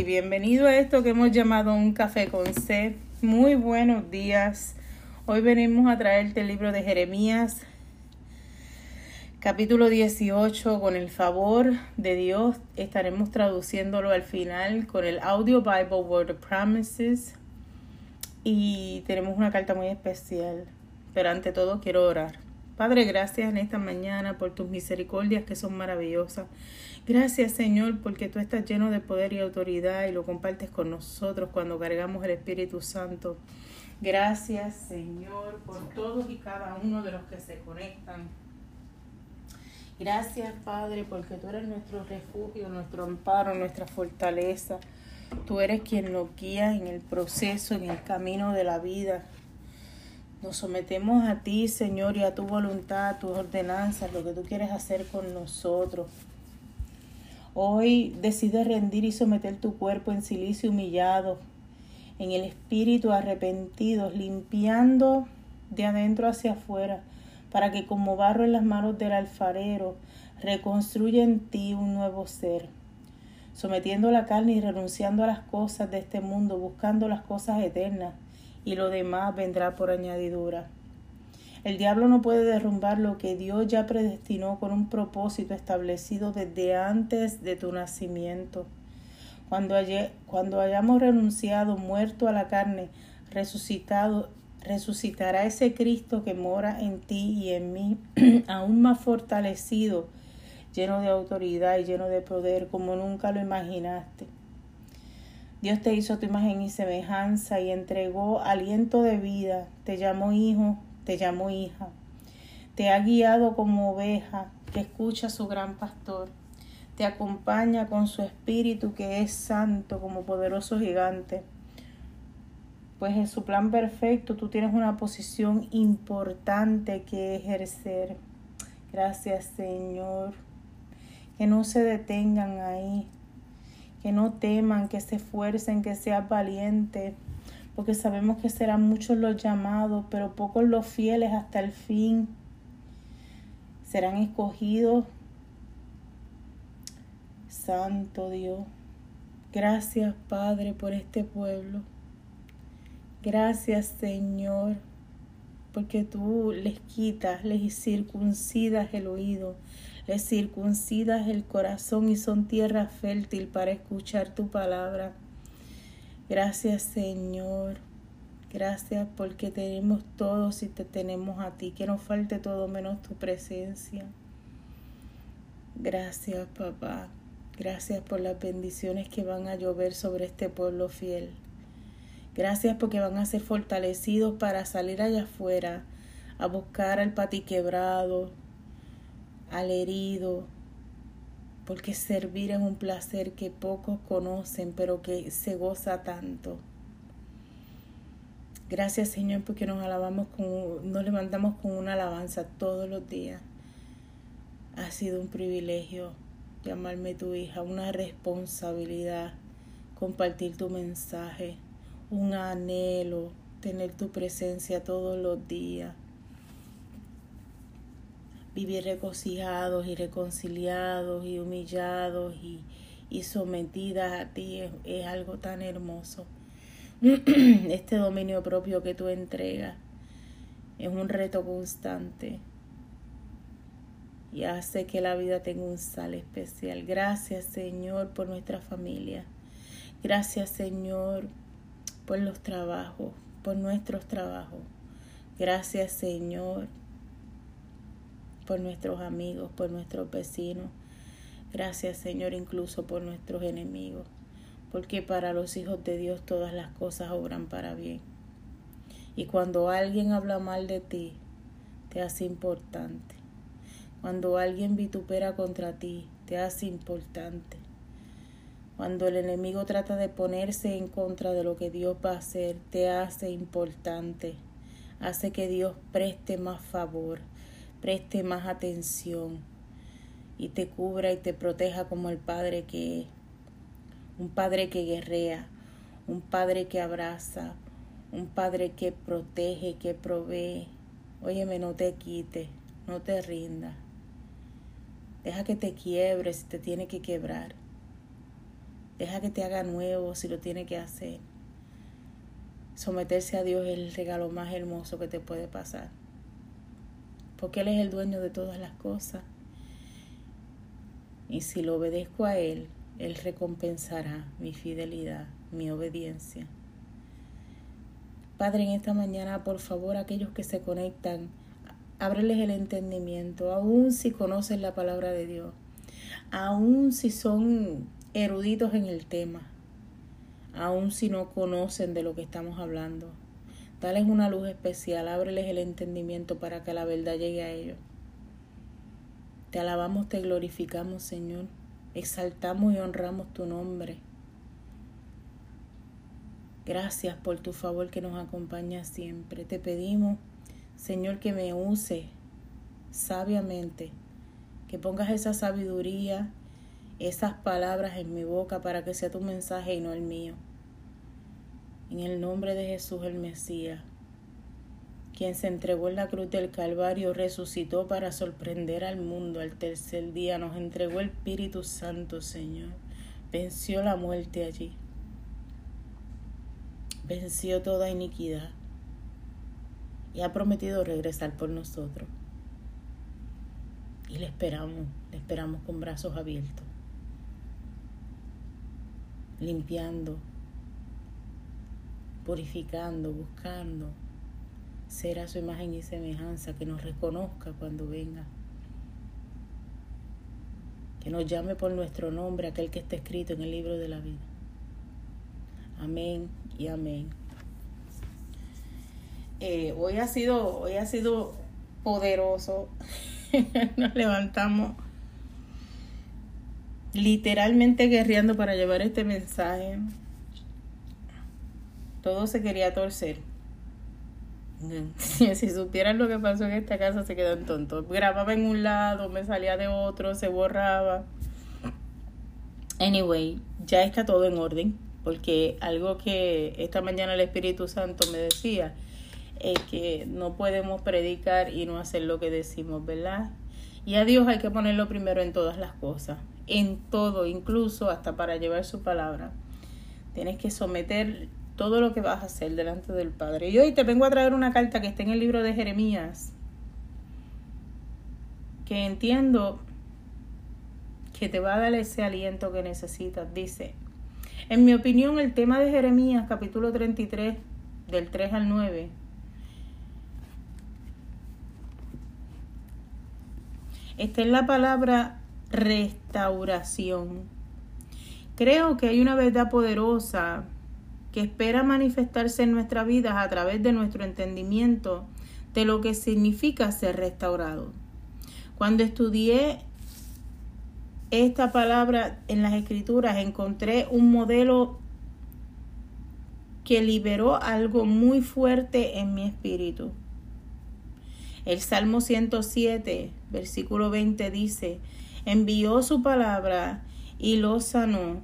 bienvenido a esto que hemos llamado un café con sed. Muy buenos días. Hoy venimos a traerte el libro de Jeremías, capítulo 18. Con el favor de Dios estaremos traduciéndolo al final con el Audio Bible Word Promises. Y tenemos una carta muy especial. Pero ante todo quiero orar. Padre, gracias en esta mañana por tus misericordias que son maravillosas. Gracias, Señor, porque tú estás lleno de poder y autoridad y lo compartes con nosotros cuando cargamos el Espíritu Santo. Gracias, Señor, por todos y cada uno de los que se conectan. Gracias, Padre, porque tú eres nuestro refugio, nuestro amparo, nuestra fortaleza. Tú eres quien nos guía en el proceso, en el camino de la vida. Nos sometemos a ti, Señor, y a tu voluntad, a tus ordenanzas, lo que tú quieres hacer con nosotros. Hoy decides rendir y someter tu cuerpo en silicio humillado, en el espíritu arrepentido, limpiando de adentro hacia afuera, para que como barro en las manos del alfarero, reconstruya en ti un nuevo ser, sometiendo la carne y renunciando a las cosas de este mundo, buscando las cosas eternas y lo demás vendrá por añadidura. El diablo no puede derrumbar lo que Dios ya predestinó con un propósito establecido desde antes de tu nacimiento. Cuando, cuando hayamos renunciado, muerto a la carne, resucitado resucitará ese Cristo que mora en ti y en mí, aún más fortalecido, lleno de autoridad y lleno de poder como nunca lo imaginaste. Dios te hizo tu imagen y semejanza y entregó aliento de vida, te llamó hijo, te llamó hija, te ha guiado como oveja que escucha a su gran pastor, te acompaña con su espíritu que es santo como poderoso gigante. Pues en su plan perfecto. Tú tienes una posición importante que ejercer. Gracias Señor. Que no se detengan ahí, que no teman, que se esfuercen, que seas valiente, porque sabemos que serán muchos los llamados, pero pocos los fieles hasta el fin. Serán escogidos. Santo Dios. Gracias Padre por este pueblo. Gracias Señor, porque tú les quitas, les circuncidas el oído, les circuncidas el corazón y son tierra fértil para escuchar tu palabra. Gracias Señor, gracias porque tenemos todo si te tenemos a ti, que nos falte todo menos tu presencia. Gracias papá, gracias por las bendiciones que van a llover sobre este pueblo fiel. Gracias porque van a ser fortalecidos para salir allá afuera a buscar al patiquebrado, al herido, porque servir es un placer que pocos conocen, pero que se goza tanto. Gracias Señor porque nos alabamos con, nos levantamos con una alabanza todos los días. Ha sido un privilegio llamarme tu hija, una responsabilidad compartir tu mensaje un anhelo tener tu presencia todos los días. Vivir regocijados y reconciliados y humillados y, y sometidas a ti es, es algo tan hermoso. Este dominio propio que tú entregas es un reto constante y hace que la vida tenga un sal especial. Gracias Señor por nuestra familia. Gracias Señor por los trabajos, por nuestros trabajos. Gracias Señor por nuestros amigos, por nuestros vecinos. Gracias Señor incluso por nuestros enemigos, porque para los hijos de Dios todas las cosas obran para bien. Y cuando alguien habla mal de ti, te hace importante. Cuando alguien vitupera contra ti, te hace importante. Cuando el enemigo trata de ponerse en contra de lo que Dios va a hacer, te hace importante. Hace que Dios preste más favor, preste más atención y te cubra y te proteja como el Padre que es. Un Padre que guerrea, un Padre que abraza, un Padre que protege, que provee. Óyeme, no te quites, no te rindas. Deja que te quiebres si te tiene que quebrar. Deja que te haga nuevo si lo tiene que hacer. Someterse a Dios es el regalo más hermoso que te puede pasar. Porque Él es el dueño de todas las cosas. Y si lo obedezco a Él, Él recompensará mi fidelidad, mi obediencia. Padre, en esta mañana, por favor, aquellos que se conectan, ábreles el entendimiento, aun si conocen la palabra de Dios, aun si son eruditos en el tema, aun si no conocen de lo que estamos hablando. Dales una luz especial, ábreles el entendimiento para que la verdad llegue a ellos. Te alabamos, te glorificamos, Señor. Exaltamos y honramos tu nombre. Gracias por tu favor que nos acompaña siempre. Te pedimos, Señor, que me use sabiamente, que pongas esa sabiduría esas palabras en mi boca para que sea tu mensaje y no el mío. En el nombre de Jesús el Mesías, quien se entregó en la cruz del Calvario, resucitó para sorprender al mundo al tercer día, nos entregó el Espíritu Santo, Señor. Venció la muerte allí. Venció toda iniquidad y ha prometido regresar por nosotros. Y le esperamos, le esperamos con brazos abiertos limpiando, purificando, buscando ser a su imagen y semejanza, que nos reconozca cuando venga, que nos llame por nuestro nombre, aquel que está escrito en el libro de la vida. Amén y amén. Eh, hoy ha sido, hoy ha sido poderoso. Nos levantamos literalmente guerreando para llevar este mensaje. Todo se quería torcer. Si, supieran lo que pasó en esta casa, se quedan tontos. Grababa en un lado, me salía de otro, se borraba. Anyway, ya está todo en orden, porque algo que esta mañana el Espíritu Santo me decía es que no podemos predicar y no hacer lo que decimos, ¿verdad? Y a Dios hay que ponerlo primero en todas las cosas, en todo, incluso hasta para llevar su palabra. Tienes que someter todo lo que vas a hacer delante del Padre. Y hoy te vengo a traer una carta que está en el libro de Jeremías, que entiendo que te va a dar ese aliento que necesitas. Dice, en mi opinión, el tema de Jeremías, capítulo 33, del 3 al 9, está en la palabra restauración. Creo que hay una verdad poderosa que espera manifestarse en nuestra vida a través de nuestro entendimiento de lo que significa ser restaurado. Cuando estudié esta palabra en las escrituras encontré un modelo que liberó algo muy fuerte en mi espíritu. El Salmo 107, versículo 20 dice, envió su palabra y los sanó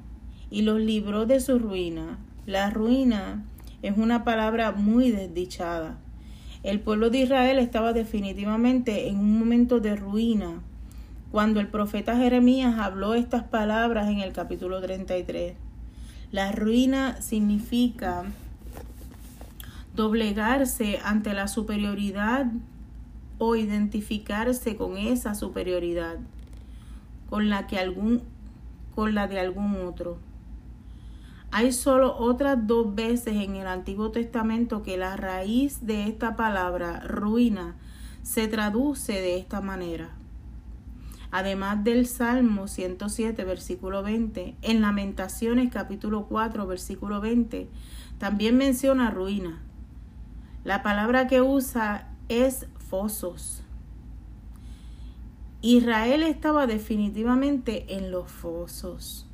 y los libró de su ruina. La ruina es una palabra muy desdichada. El pueblo de Israel estaba definitivamente en un momento de ruina cuando el profeta Jeremías habló estas palabras en el capítulo 33. La ruina significa doblegarse ante la superioridad o identificarse con esa superioridad con la que algún con la de algún otro. Hay solo otras dos veces en el Antiguo Testamento que la raíz de esta palabra ruina se traduce de esta manera. Además del Salmo 107, versículo 20, en Lamentaciones capítulo 4, versículo 20, también menciona ruina. La palabra que usa es fosos. Israel estaba definitivamente en los fosos.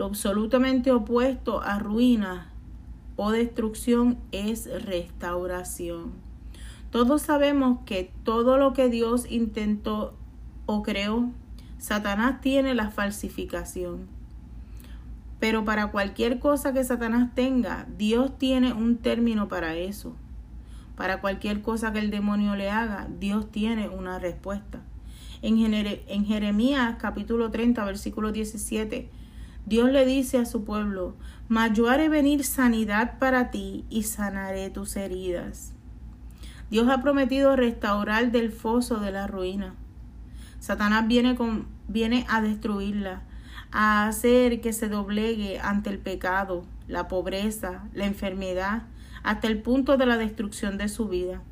Lo absolutamente opuesto a ruina o destrucción es restauración. Todos sabemos que todo lo que Dios intentó o creó, Satanás tiene la falsificación. Pero para cualquier cosa que Satanás tenga, Dios tiene un término para eso. Para cualquier cosa que el demonio le haga, Dios tiene una respuesta. En, Jeremías capítulo 30, versículo 17, Dios le dice a su pueblo, mas haré venir sanidad para ti y sanaré tus heridas. Dios ha prometido restaurar del foso de la ruina. Satanás viene, con, viene a destruirla, a hacer que se doblegue ante el pecado, la pobreza, la enfermedad, hasta el punto de la destrucción de su vida.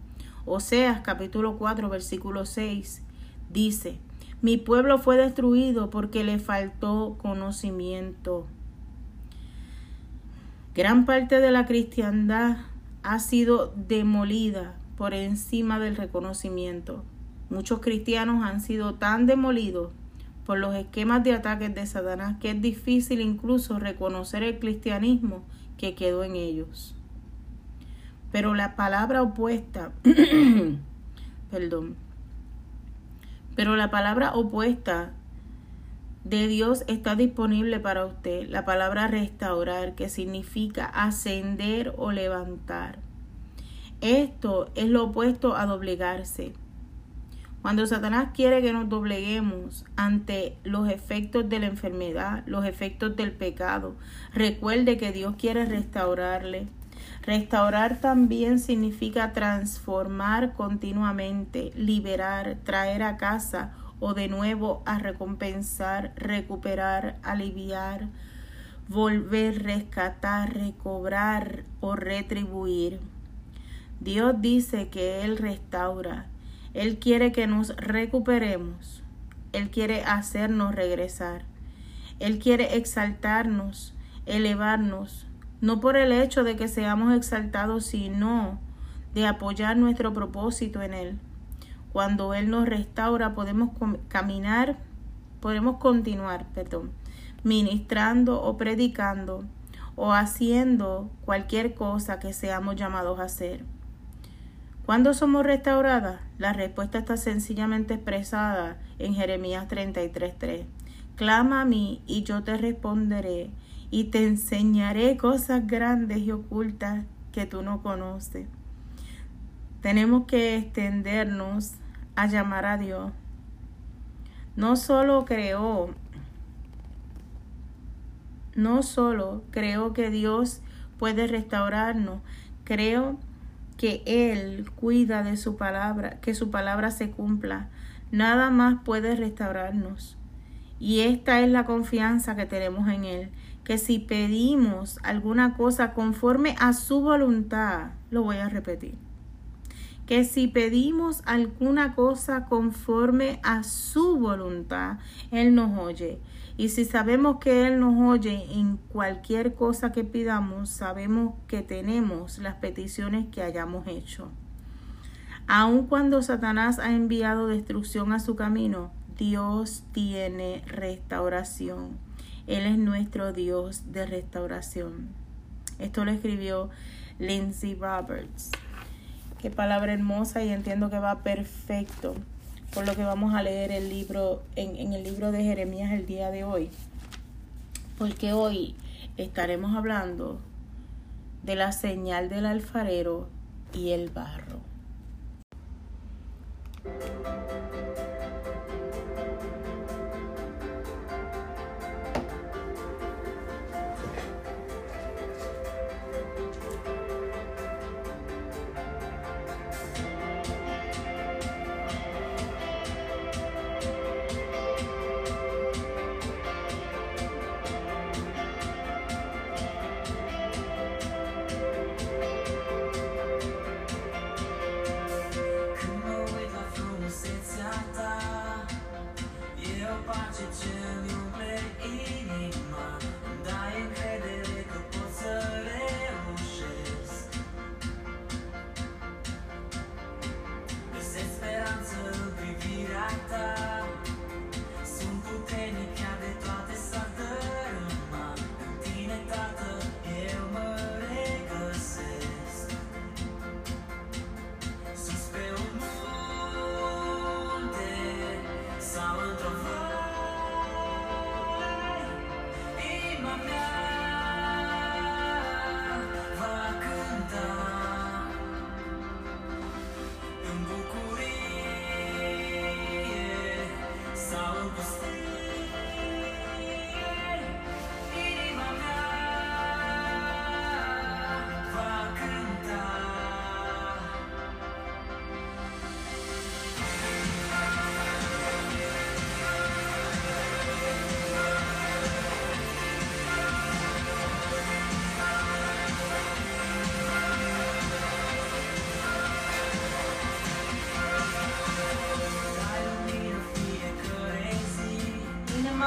Oseas capítulo 4 versículo 6 dice, mi pueblo fue destruido porque le faltó conocimiento. Gran parte de la cristiandad ha sido demolida por encima del reconocimiento. Muchos cristianos han sido tan demolidos por los esquemas de ataques de Satanás que es difícil incluso reconocer el cristianismo que quedó en ellos. Pero la palabra opuesta, perdón, pero la palabra opuesta de Dios está disponible para usted. La palabra restaurar, que significa ascender o levantar. Esto es lo opuesto a doblegarse. Cuando Satanás quiere que nos dobleguemos ante los efectos de la enfermedad, los efectos del pecado, recuerde que Dios quiere restaurarle. Restaurar también significa transformar continuamente, liberar, traer a casa o de nuevo a recompensar, recuperar, aliviar, volver, rescatar, recobrar o retribuir. Dios dice que Él restaura. Él quiere que nos recuperemos. Él quiere hacernos regresar. Él quiere exaltarnos, elevarnos, no por el hecho de que seamos exaltados, sino de apoyar nuestro propósito en Él. Cuando Él nos restaura, podemos caminar, podemos continuar, perdón, ministrando o predicando o haciendo cualquier cosa que seamos llamados a hacer. ¿Cuándo somos restauradas? La respuesta está sencillamente expresada en Jeremías 33:3. Clama a mí y yo te responderé y te enseñaré cosas grandes y ocultas que tú no conoces. Tenemos que extendernos a llamar a Dios. No solo creó, no solo creo que Dios puede restaurarnos, creo que Él cuida de su palabra, que su palabra se cumpla. Nada más puede restaurarnos. Y esta es la confianza que tenemos en Él, que si pedimos alguna cosa conforme a su voluntad, lo voy a repetir, que si pedimos alguna cosa conforme a su voluntad, Él nos oye. Y si sabemos que Él nos oye en cualquier cosa que pidamos, sabemos que tenemos las peticiones que hayamos hecho. Aun cuando Satanás ha enviado destrucción a su camino, Dios tiene restauración. Él es nuestro Dios de restauración. Esto lo escribió Lindsay Roberts. Qué palabra hermosa y entiendo que va perfecto por lo que vamos a leer en, en el libro de Jeremías el día de hoy. Porque hoy estaremos hablando de la señal del alfarero y el barro.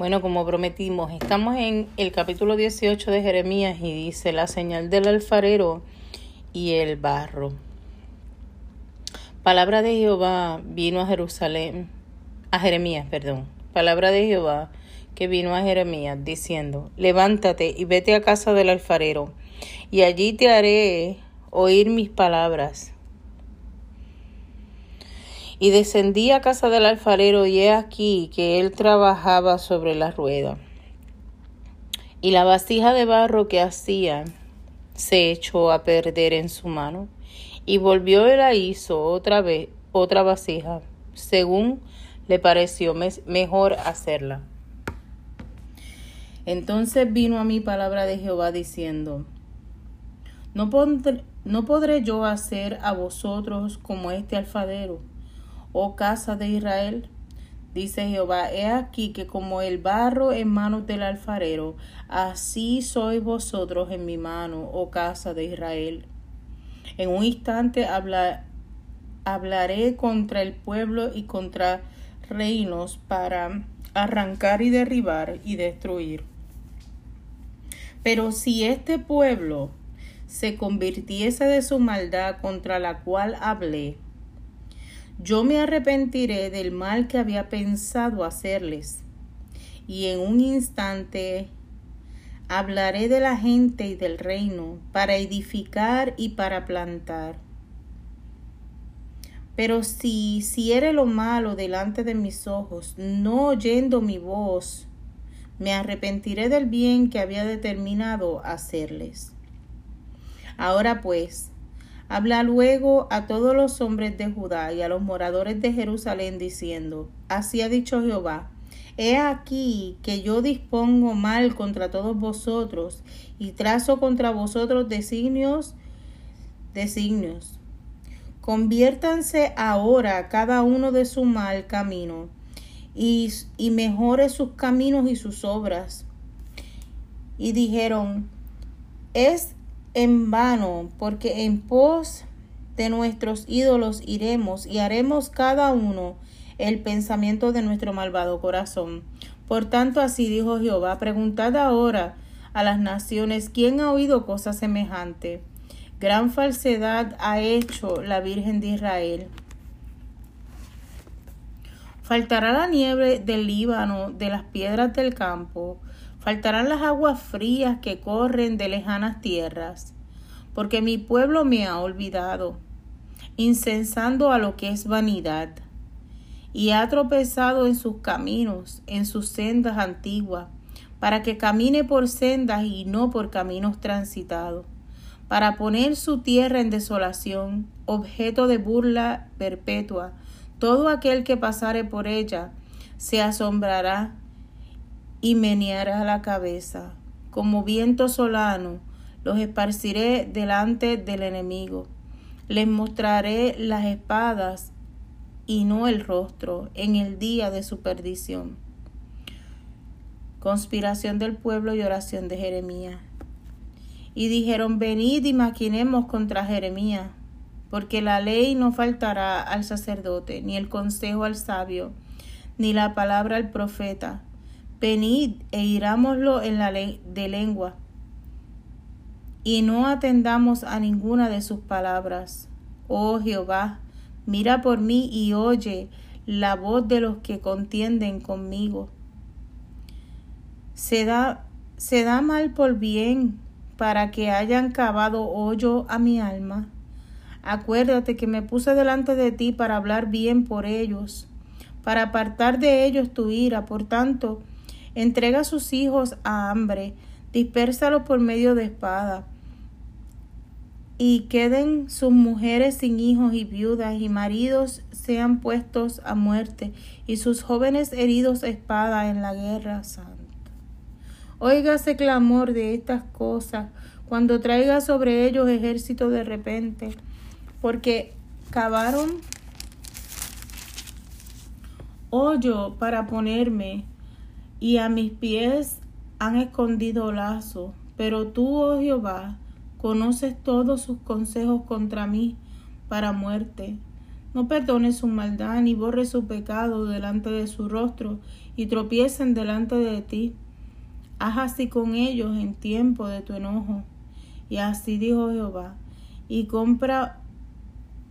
Bueno, como prometimos, estamos en el capítulo 18 de Jeremías y dice la señal del alfarero y el barro. Palabra de Jehová vino a Jerusalén, a Jeremías, perdón. Palabra de Jehová que vino a Jeremías diciendo, levántate y vete a casa del alfarero, y allí te haré oír mis palabras. Y descendí a casa del alfarero y he aquí que él trabajaba sobre la rueda. Y la vasija de barro que hacía se echó a perder en su mano. Y volvió y la hizo otra vez, otra vasija, según le pareció mejor hacerla. Entonces vino a mí palabra de Jehová diciendo, no, no podré yo hacer a vosotros como este alfadero oh casa de Israel. Dice Jehová, he aquí que como el barro en manos del alfarero, así sois vosotros en mi mano, oh casa de Israel. En un instante hablaré contra el pueblo y contra reinos para arrancar y derribar y destruir. Pero si este pueblo se convirtiese de su maldad contra la cual hablé, yo me arrepentiré del mal que había pensado hacerles, y en un instante hablaré de la gente y del reino, para edificar y para plantar. Pero si hiciere lo malo delante de mis ojos, no oyendo mi voz, me arrepentiré del bien que había determinado hacerles. Ahora pues, Habla luego a todos los hombres de Judá y a los moradores de Jerusalén diciendo, Así ha dicho Jehová, He aquí que yo dispongo mal contra todos vosotros y trazo contra vosotros designios, designios. Conviértanse ahora cada uno de su mal camino y, y mejore sus caminos y sus obras. Y dijeron, es en vano, porque en pos de nuestros ídolos iremos y haremos cada uno el pensamiento de nuestro malvado corazón. Por tanto, así dijo Jehová, preguntad ahora a las naciones, ¿quién ha oído cosa semejante? Gran falsedad ha hecho la Virgen de Israel. Faltará la nieve del Líbano, de las piedras del campo, Faltarán las aguas frías que corren de lejanas tierras, porque mi pueblo me ha olvidado, incensando a lo que es vanidad, y ha tropezado en sus caminos, en sus sendas antiguas, para que camine por sendas y no por caminos transitados, para poner su tierra en desolación, objeto de burla perpetua. Todo aquel que pasare por ella se asombrará y meneará la cabeza. Como viento solano, los esparciré delante del enemigo. Les mostraré las espadas y no el rostro en el día de su perdición. Conspiración del pueblo y oración de Jeremías. Y dijeron, venid y maquinemos contra Jeremías, porque la ley no faltará al sacerdote, ni el consejo al sabio, ni la palabra al profeta Venid e irámoslo en la ley de lengua, y no atendamos a ninguna de sus palabras. Oh Jehová, mira por mí y oye la voz de los que contienden conmigo. Se da, se da mal por bien para que hayan cavado hoyo a mi alma. Acuérdate que me puse delante de ti para hablar bien por ellos, para apartar de ellos tu ira. Por tanto, Entrega sus hijos a hambre, dispérsalos por medio de espada, y queden sus mujeres sin hijos y viudas, y maridos sean puestos a muerte, y sus jóvenes heridos espada en la guerra santa. Óigase clamor de estas cosas, cuando traiga sobre ellos ejército de repente, porque cavaron hoyo para ponerme y a mis pies han escondido lazo. Pero tú, oh Jehová, conoces todos sus consejos contra mí para muerte. no perdone su maldad ni borre su pecado delante de su rostro y tropiecen delante de ti. Haz así con ellos en tiempo de tu enojo. Y así dijo Jehová, y compra,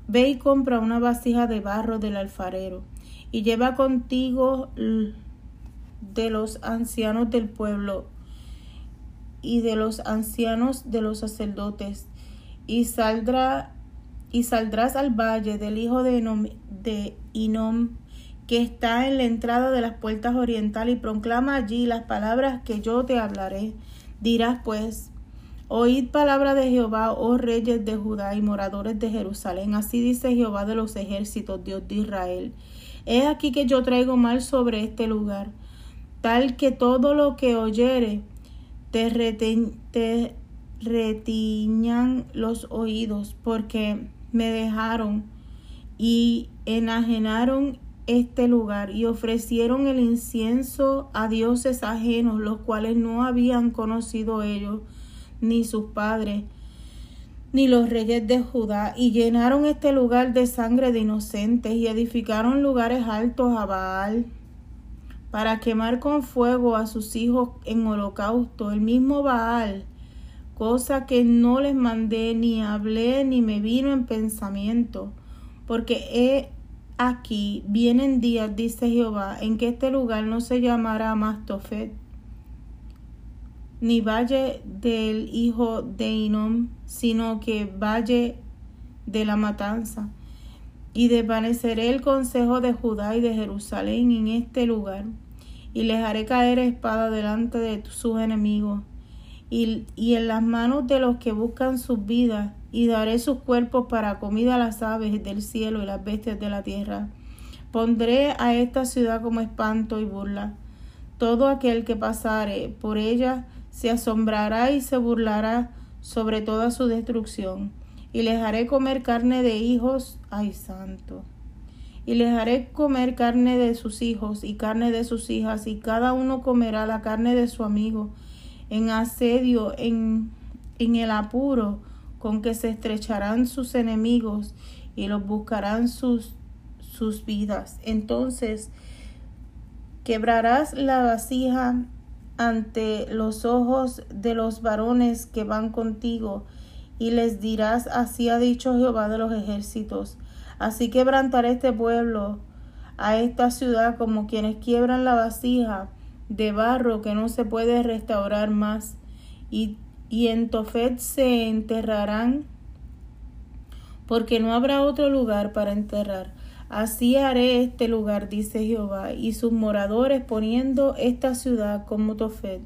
ve y compra una vasija de barro del alfarero, y lleva contigo de los ancianos del pueblo y de los ancianos de los sacerdotes, y saldrá y saldrás al valle del hijo de Inom, de que está en la entrada de las puertas orientales, y proclama allí las palabras que yo te hablaré. Dirás pues, Oíd palabra de Jehová, oh reyes de Judá y moradores de Jerusalén. Así dice Jehová de los ejércitos, Dios de Israel. He aquí que yo traigo mal sobre este lugar, tal que todo lo que oyere te, te retiñan los oídos, porque me dejaron y enajenaron este lugar y ofrecieron el incienso a dioses ajenos, los cuales no habían conocido ellos, ni sus padres, ni los reyes de Judá, y llenaron este lugar de sangre de inocentes, y edificaron lugares altos a Baal, para quemar con fuego a sus hijos en holocausto, el mismo Baal, cosa que no les mandé, ni hablé, ni me vino en pensamiento, porque he Aquí vienen días, dice Jehová, en que este lugar no se llamará más Tofet, ni valle del hijo de Inom, sino que valle de la matanza. Y desvaneceré el consejo de Judá y de Jerusalén en este lugar, y les haré caer espada delante de sus enemigos, y, y en las manos de los que buscan sus vidas, y daré sus cuerpos para comida a las aves del cielo y las bestias de la tierra. Pondré a esta ciudad como espanto y burla. Todo aquel que pasare por ella se asombrará y se burlará sobre toda su destrucción. Y les haré comer carne de hijos, ay santo. Y les haré comer carne de sus hijos y carne de sus hijas, y cada uno comerá la carne de su amigo, en asedio, en, en el apuro, con que se estrecharán sus enemigos y los buscarán sus, sus vidas. Entonces quebrarás la vasija ante los ojos de los varones que van contigo y les dirás, así ha dicho Jehová de los ejércitos. Así quebrantaré este pueblo, a esta ciudad, como quienes quiebran la vasija de barro que no se puede restaurar más, y y en Tofet se enterrarán, porque no habrá otro lugar para enterrar. Así haré este lugar, dice Jehová, y sus moradores poniendo esta ciudad como Tofet.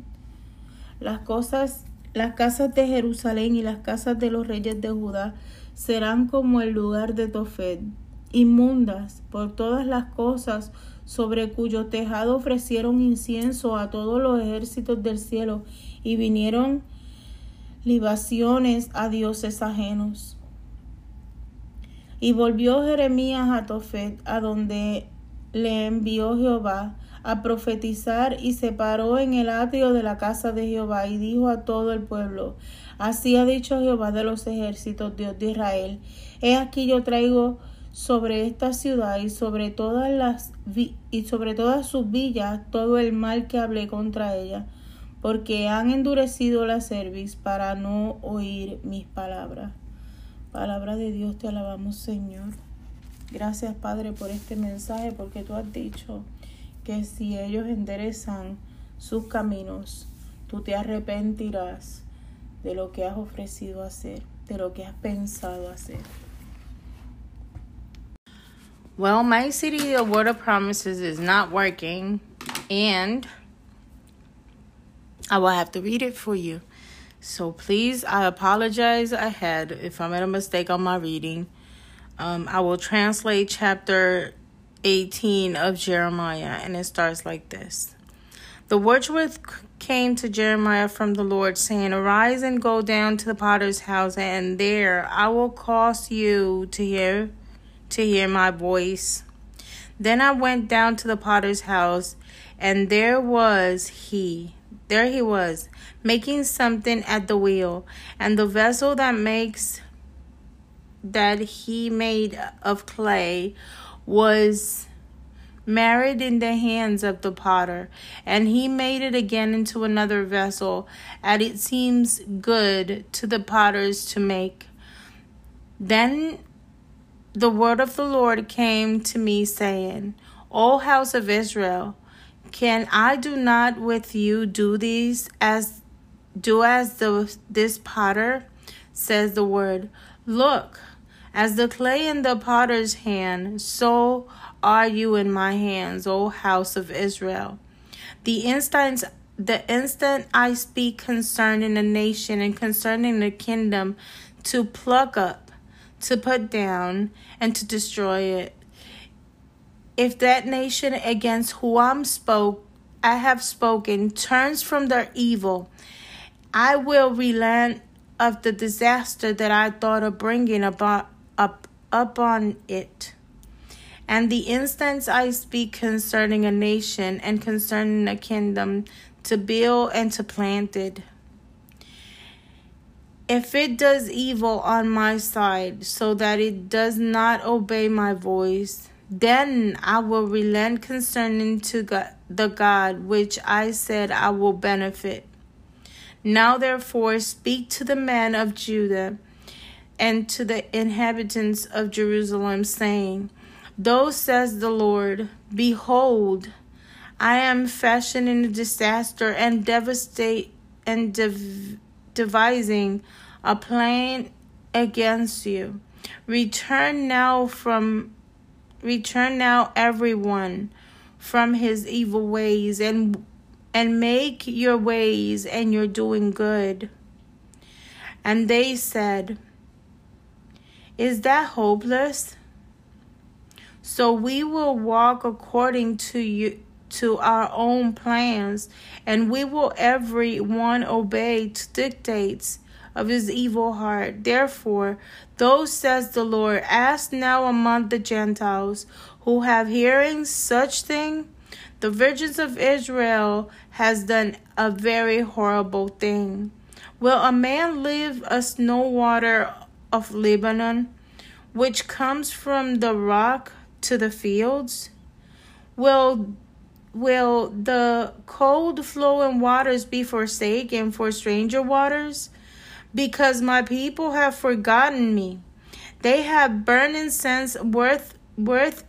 Las cosas, las casas de Jerusalén y las casas de los reyes de Judá serán como el lugar de Tofet, inmundas por todas las cosas sobre cuyo tejado ofrecieron incienso a todos los ejércitos del cielo y vinieron libaciones a dioses ajenos. Y volvió Jeremías a Tofet, a donde le envió Jehová a profetizar y se paró en el atrio de la casa de Jehová y dijo a todo el pueblo, así ha dicho Jehová de los ejércitos, Dios de Israel, he aquí yo traigo sobre esta ciudad y sobre todas las y sobre todas sus villas todo el mal que hablé contra ella porque han endurecido la cerviz para no oír mis palabras. Palabra de Dios, te alabamos, Señor. Gracias, Padre, por este mensaje, porque tú has dicho que si ellos enderezan sus caminos, tú te arrepentirás de lo que has ofrecido hacer, de lo que has pensado hacer. Well, my city, the word of promises is not working, and I will have to read it for you. So please, I apologize ahead if I made a mistake on my reading. Um, I will translate chapter 18 of Jeremiah, and it starts like this The word which came to Jeremiah from the Lord, saying, Arise and go down to the potter's house, and there I will cause you to hear to hear my voice. Then I went down to the potter's house, and there was he there he was, making something at the wheel, and the vessel that makes that he made of clay was married in the hands of the potter, and he made it again into another vessel, as it seems good to the potters to make. Then the word of the Lord came to me, saying, O house of Israel, can I do not with you do these as do as the this potter? Says the word. Look, as the clay in the potter's hand, so are you in my hands, O house of Israel. The instant the instant I speak concerning a nation and concerning the kingdom to pluck up, to put down, and to destroy it. If that nation against whom spoke I have spoken turns from their evil, I will relent of the disaster that I thought of bringing about up upon it. And the instance I speak concerning a nation and concerning a kingdom to build and to plant it. If it does evil on my side, so that it does not obey my voice, then I will relent concerning to God, the God which I said I will benefit. Now therefore speak to the men of Judah and to the inhabitants of Jerusalem, saying, Thus says the Lord, Behold, I am fashioning a disaster and devastate and dev- devising a plan against you. Return now from return now everyone from his evil ways and and make your ways and you're doing good. And they said, Is that hopeless? So we will walk according to you to our own plans, and we will every one obey to dictates of his evil heart. Therefore, those says the Lord, ask now among the Gentiles who have hearing such thing the virgins of Israel has done a very horrible thing. Will a man live a snow water of Lebanon, which comes from the rock to the fields? Will will the cold flowing waters be forsaken for stranger waters? Because my people have forgotten me. They have burned incense worth worth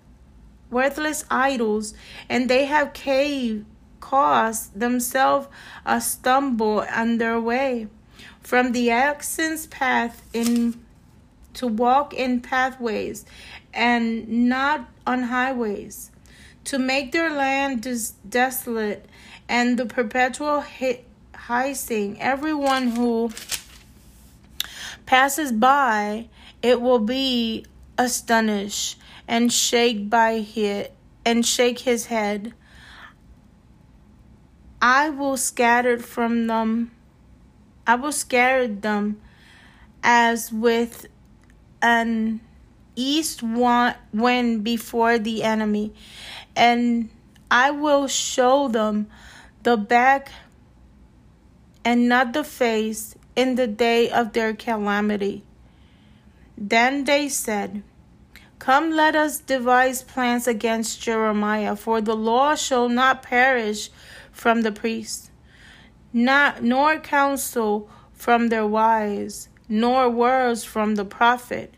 worthless idols, and they have caved, caused themselves a stumble on their way from the accent's path in to walk in pathways and not on highways, to make their land des- desolate and the perpetual hit hissing. Everyone who passes by, it will be astonished and shake by it and shake his head. I will scatter from them. I will scatter them as with an east want wind before the enemy, and I will show them the back and not the face in the day of their calamity. Then they said, Come, let us devise plans against Jeremiah, for the law shall not perish from the priests, not nor counsel from their wives, nor words from the prophet.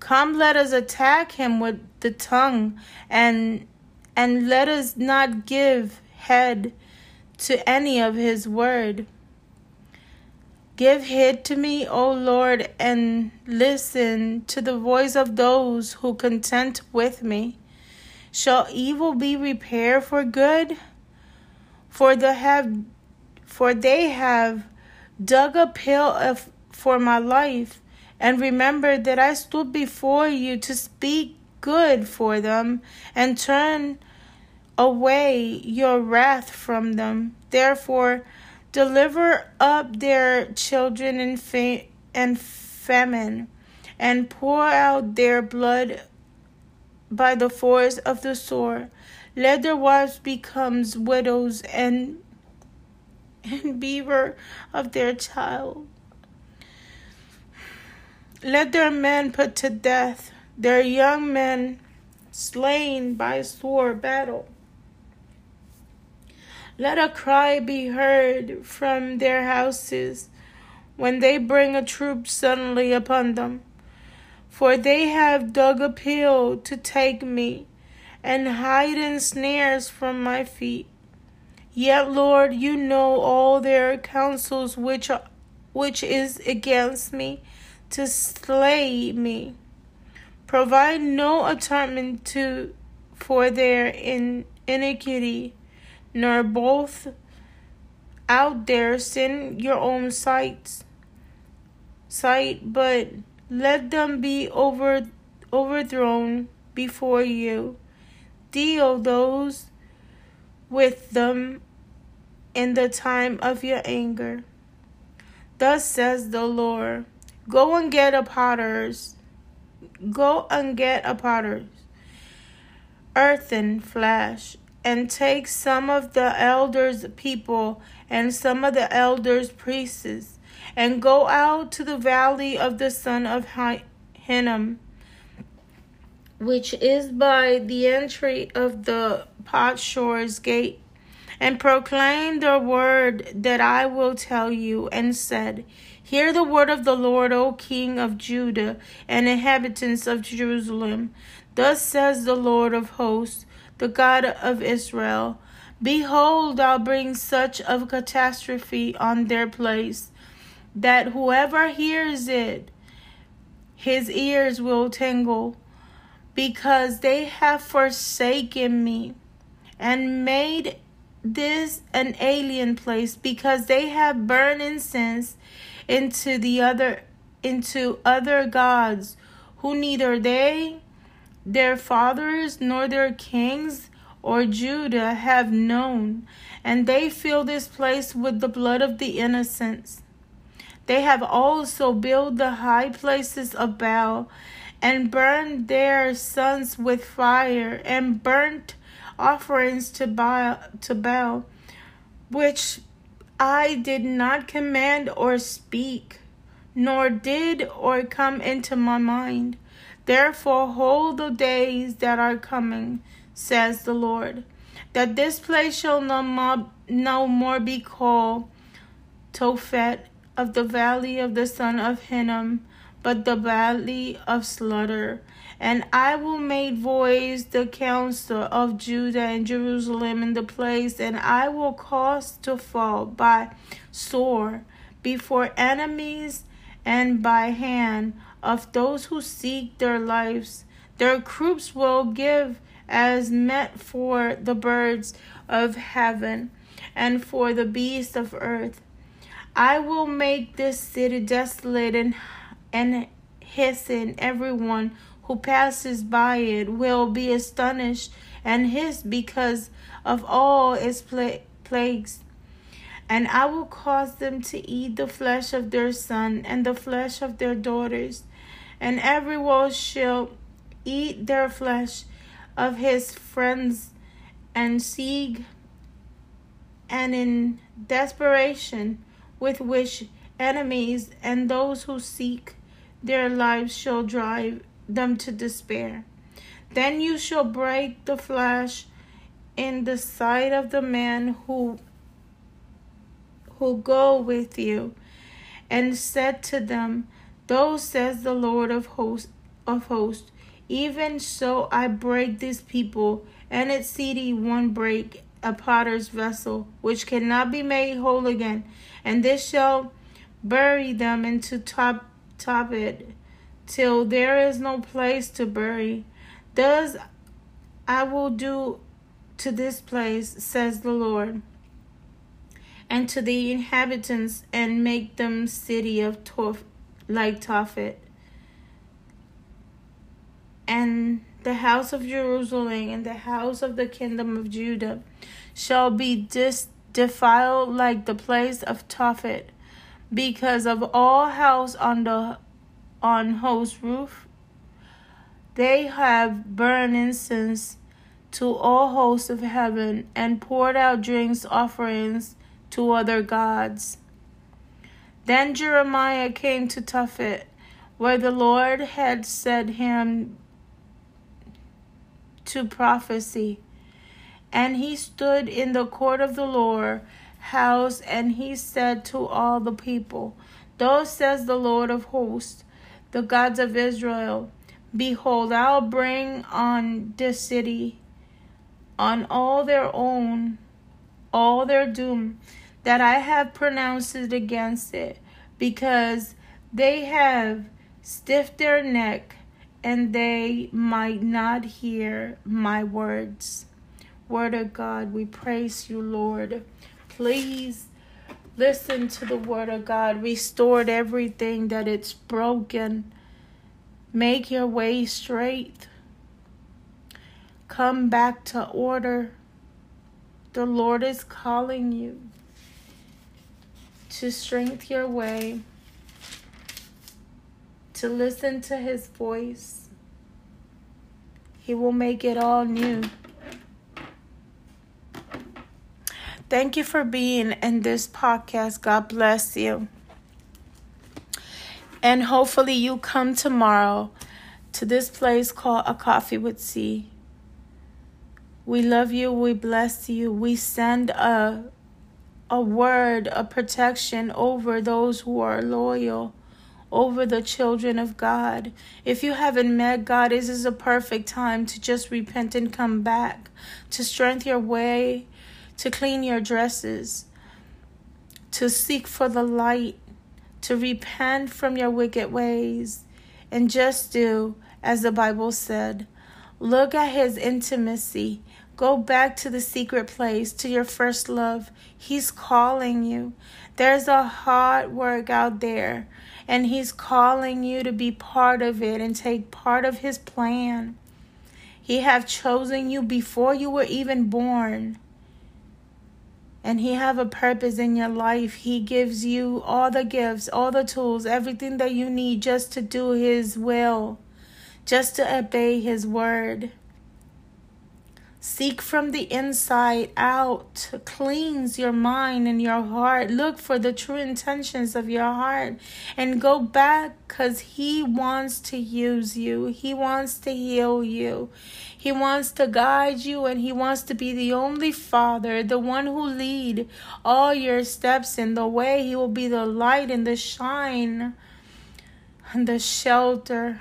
Come, let us attack him with the tongue, and and let us not give head to any of his word. Give heed to me, O Lord, and listen to the voice of those who contend with me. Shall evil be repaired for good? For the have for they have dug a pit of, for my life, and remember that I stood before you to speak good for them, and turn away your wrath from them. Therefore deliver up their children in fa- and famine, and pour out their blood by the force of the sword. Let their wives become widows and and beaver of their child. Let their men put to death, their young men slain by sword battle. Let a cry be heard from their houses when they bring a troop suddenly upon them. For they have dug a pit to take me, and hidden snares from my feet. Yet, Lord, you know all their counsels which, which is against me to slay me. Provide no atonement to for their in, iniquity, nor both out there sin your own sights sight, but let them be over, overthrown before you. Deal those with them in the time of your anger. Thus says the Lord Go and get a potter's. Go and get a potter's earthen flash, and take some of the elders' people and some of the elders' priests and go out to the valley of the son of Hinnom, which is by the entry of the potshor's gate, and proclaim the word that I will tell you, and said, Hear the word of the Lord, O King of Judah and inhabitants of Jerusalem. Thus says the Lord of hosts, the God of Israel Behold, I'll bring such a catastrophe on their place that whoever hears it, his ears will tingle, because they have forsaken me and made this an alien place, because they have burned incense into the other into other gods who neither they their fathers nor their kings or Judah have known, and they fill this place with the blood of the innocents. They have also built the high places of Baal and burned their sons with fire and burnt offerings to Baal, to Baal, which I did not command or speak, nor did or come into my mind. Therefore, hold the days that are coming, says the Lord, that this place shall no more, no more be called Tophet of the valley of the son of Hinnom, but the valley of slaughter. And I will make voice the counsel of Judah and Jerusalem in the place, and I will cause to fall by sword before enemies and by hand of those who seek their lives. Their troops will give as meat for the birds of heaven and for the beasts of earth I will make this city desolate and, and hasten everyone who passes by it will be astonished and hiss because of all its pla- plagues. And I will cause them to eat the flesh of their son and the flesh of their daughters, and every everyone shall eat their flesh of his friends and seek, and in desperation with which enemies and those who seek their lives shall drive them to despair. Then you shall break the flesh in the sight of the man who who go with you, and said to them, Thus says the Lord of hosts of hosts, even so I break this people and its city one break a potter's vessel, which cannot be made whole again, and this shall bury them into top top it till there is no place to bury. Thus I will do to this place, says the Lord, and to the inhabitants, and make them city of Toph, like Tophet. And the house of Jerusalem and the house of the kingdom of Judah shall be dis- defiled like the place of Tophet, because of all house on the on host roof. They have burned incense to all hosts of heaven and poured out drinks offerings to other gods. Then Jeremiah came to Tophet where the Lord had set him to prophecy. And he stood in the court of the Lord house, and he said to all the people, Thus says the Lord of hosts, the gods of Israel, Behold, I'll bring on this city, on all their own, all their doom, that I have pronounced it against it, because they have stiffed their neck, and they might not hear my words. Word of God, we praise you, Lord. Please listen to the word of God. Restored everything that it's broken. Make your way straight. Come back to order. The Lord is calling you to strengthen your way, to listen to his voice. He will make it all new. Thank you for being in this podcast. God bless you. And hopefully, you come tomorrow to this place called A Coffee with C. We love you. We bless you. We send a, a word, a protection over those who are loyal, over the children of God. If you haven't met God, this is a perfect time to just repent and come back, to strengthen your way to clean your dresses, to seek for the light, to repent from your wicked ways, and just do as the Bible said. Look at his intimacy. Go back to the secret place, to your first love. He's calling you. There's a hard work out there, and he's calling you to be part of it and take part of his plan. He have chosen you before you were even born and he have a purpose in your life. He gives you all the gifts all the tools everything that you need just to do his will just to obey his word Seek from the inside out. Cleanse your mind and your heart. Look for the true intentions of your heart and go back because He wants to use you. He wants to heal you. He wants to guide you and He wants to be the only Father, the one who lead all your steps in the way. He will be the light and the shine and the shelter,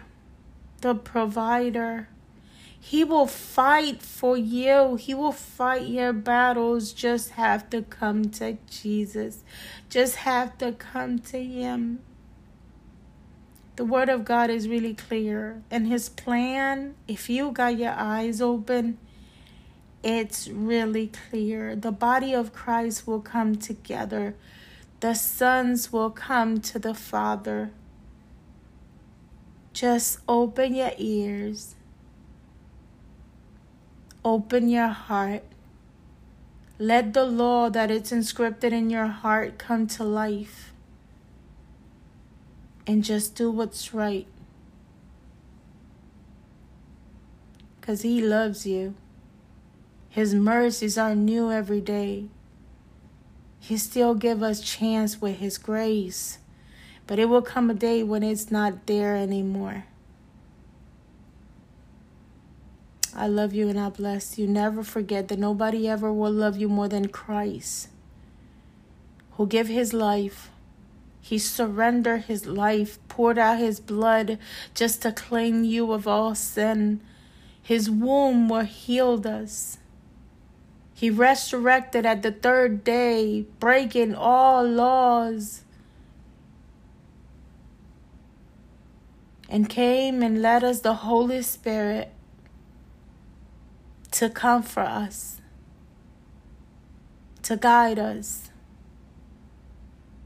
the provider. He will fight for you. He will fight your battles. Just have to come to Jesus. Just have to come to Him. The Word of God is really clear. And His plan, if you got your eyes open, it's really clear. The body of Christ will come together, the sons will come to the Father. Just open your ears Open your heart. Let the law that it's inscripted in your heart come to life. And just do what's right. Because He loves you. His mercies are new every day. He still give us chance with His grace. But it will come a day when it's not there anymore. I love you and I bless you. Never forget that nobody ever will love you more than Christ, who gave his life. He surrendered his life, poured out his blood just to clean you of all sin. His womb will healed us. He resurrected at the third day, breaking all laws. And came and led us the Holy Spirit to comfort us, to guide us,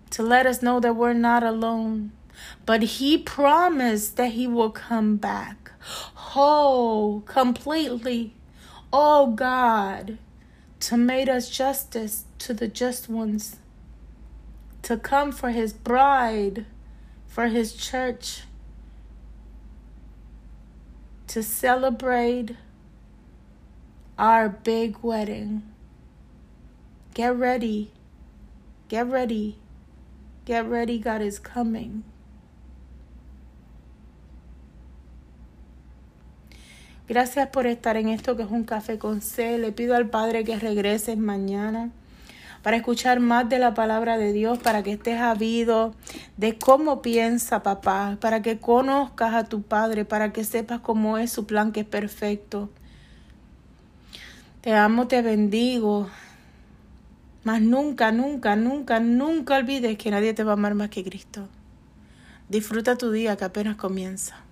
to let us know that we're not alone. But He promised that He will come back whole, completely. Oh God, to make us justice to the just ones, to come for His bride, for His church, to celebrate our big wedding. Get ready. Get ready. Get ready. God is coming. Gracias por estar en esto que es un café con C. Le pido al Padre que regreses mañana para escuchar más de la palabra de Dios, para que estés habido de cómo piensa papá, para que conozcas a tu Padre, para que sepas cómo es su plan que es perfecto. Te amo, te bendigo. Mas nunca, nunca, nunca, nunca olvides que nadie te va a amar más que Cristo. Disfruta tu día que apenas comienza.